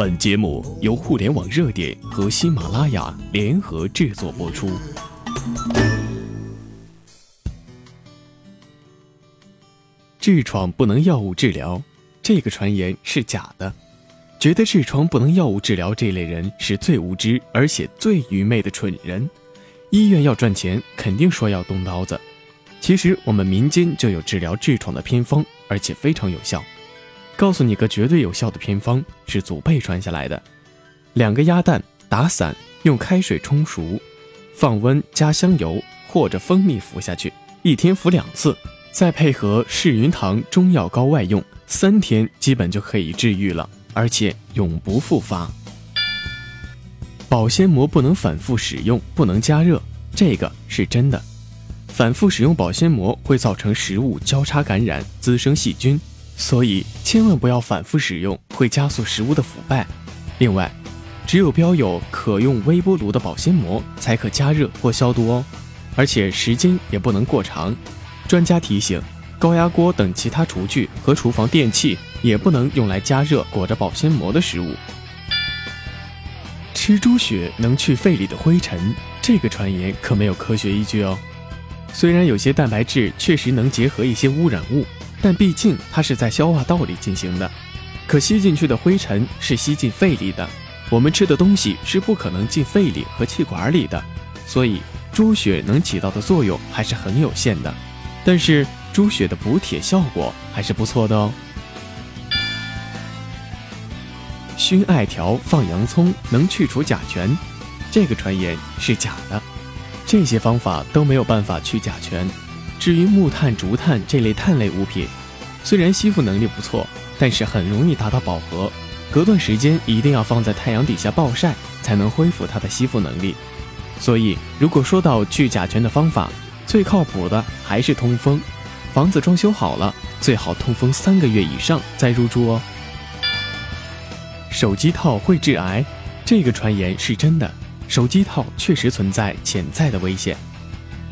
本节目由互联网热点和喜马拉雅联合制作播出。痔疮不能药物治疗，这个传言是假的。觉得痔疮不能药物治疗这类人是最无知而且最愚昧的蠢人。医院要赚钱，肯定说要动刀子。其实我们民间就有治疗痔疮的偏方，而且非常有效。告诉你个绝对有效的偏方，是祖辈传下来的：两个鸭蛋打散，用开水冲熟，放温加香油或者蜂蜜服下去，一天服两次，再配合世云堂中药膏外用，三天基本就可以治愈了，而且永不复发。保鲜膜不能反复使用，不能加热，这个是真的。反复使用保鲜膜会造成食物交叉感染，滋生细菌。所以千万不要反复使用，会加速食物的腐败。另外，只有标有可用微波炉的保鲜膜才可加热或消毒哦，而且时间也不能过长。专家提醒，高压锅等其他厨具和厨房电器也不能用来加热裹着保鲜膜的食物。吃猪血能去肺里的灰尘，这个传言可没有科学依据哦。虽然有些蛋白质确实能结合一些污染物。但毕竟它是在消化道里进行的，可吸进去的灰尘是吸进肺里的，我们吃的东西是不可能进肺里和气管里的，所以猪血能起到的作用还是很有限的。但是猪血的补铁效果还是不错的哦。熏艾条放洋葱能去除甲醛，这个传言是假的，这些方法都没有办法去甲醛。至于木炭、竹炭这类碳类物品，虽然吸附能力不错，但是很容易达到饱和，隔段时间一定要放在太阳底下暴晒，才能恢复它的吸附能力。所以，如果说到去甲醛的方法，最靠谱的还是通风。房子装修好了，最好通风三个月以上再入住哦。手机套会致癌，这个传言是真的，手机套确实存在潜在的危险。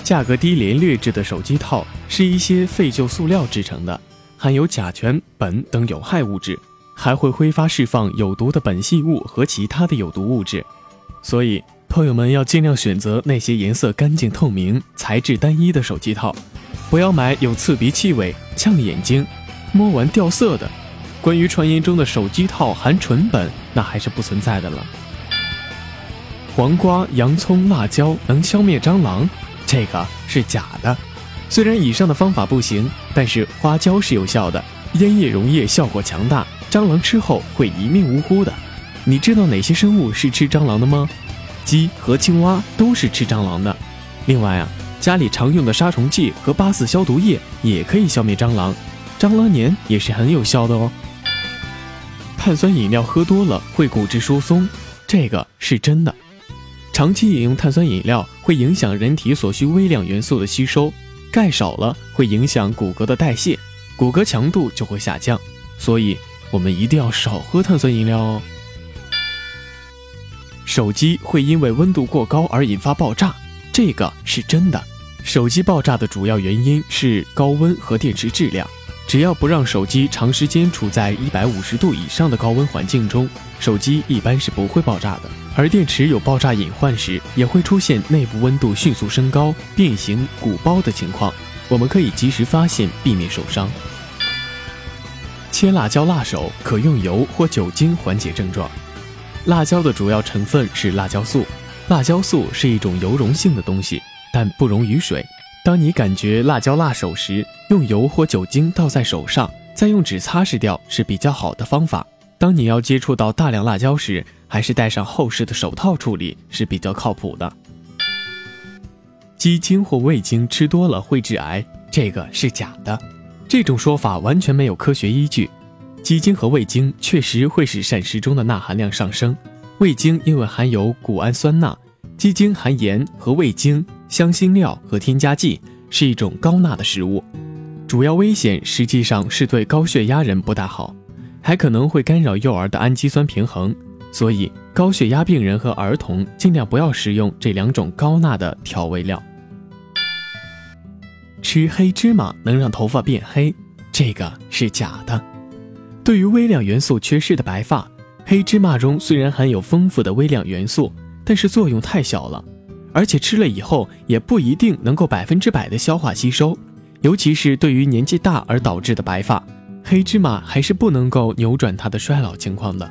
价格低廉劣质的手机套是一些废旧塑料制成的，含有甲醛、苯等有害物质，还会挥发释放有毒的苯系物和其他的有毒物质。所以，朋友们要尽量选择那些颜色干净透明、材质单一的手机套，不要买有刺鼻气味、呛眼睛、摸完掉色的。关于传言中的手机套含纯苯，那还是不存在的了。黄瓜、洋葱、辣椒能消灭蟑螂。这个是假的，虽然以上的方法不行，但是花椒是有效的，烟叶溶液效果强大，蟑螂吃后会一命呜呼的。你知道哪些生物是吃蟑螂的吗？鸡和青蛙都是吃蟑螂的。另外啊，家里常用的杀虫剂和八四消毒液也可以消灭蟑螂，蟑螂粘也是很有效的哦。碳酸饮料喝多了会骨质疏松，这个是真的。长期饮用碳酸饮料会影响人体所需微量元素的吸收，钙少了会影响骨骼的代谢，骨骼强度就会下降，所以我们一定要少喝碳酸饮料哦。手机会因为温度过高而引发爆炸，这个是真的。手机爆炸的主要原因是高温和电池质量。只要不让手机长时间处在一百五十度以上的高温环境中，手机一般是不会爆炸的。而电池有爆炸隐患时，也会出现内部温度迅速升高、变形、鼓包的情况。我们可以及时发现，避免受伤。切辣椒辣手可用油或酒精缓解症状。辣椒的主要成分是辣椒素，辣椒素是一种油溶性的东西，但不溶于水。当你感觉辣椒辣手时，用油或酒精倒在手上，再用纸擦拭掉是比较好的方法。当你要接触到大量辣椒时，还是戴上厚实的手套处理是比较靠谱的。鸡精或味精吃多了会致癌，这个是假的，这种说法完全没有科学依据。鸡精和味精确实会使膳食中的钠含量上升，味精因为含有谷氨酸钠，鸡精含盐和味精。香辛料和添加剂是一种高钠的食物，主要危险实际上是对高血压人不大好，还可能会干扰幼儿的氨基酸平衡，所以高血压病人和儿童尽量不要食用这两种高钠的调味料。吃黑芝麻能让头发变黑，这个是假的。对于微量元素缺失的白发，黑芝麻中虽然含有丰富的微量元素，但是作用太小了，而且吃了以后也不一定能够百分之百的消化吸收，尤其是对于年纪大而导致的白发，黑芝麻还是不能够扭转它的衰老情况的。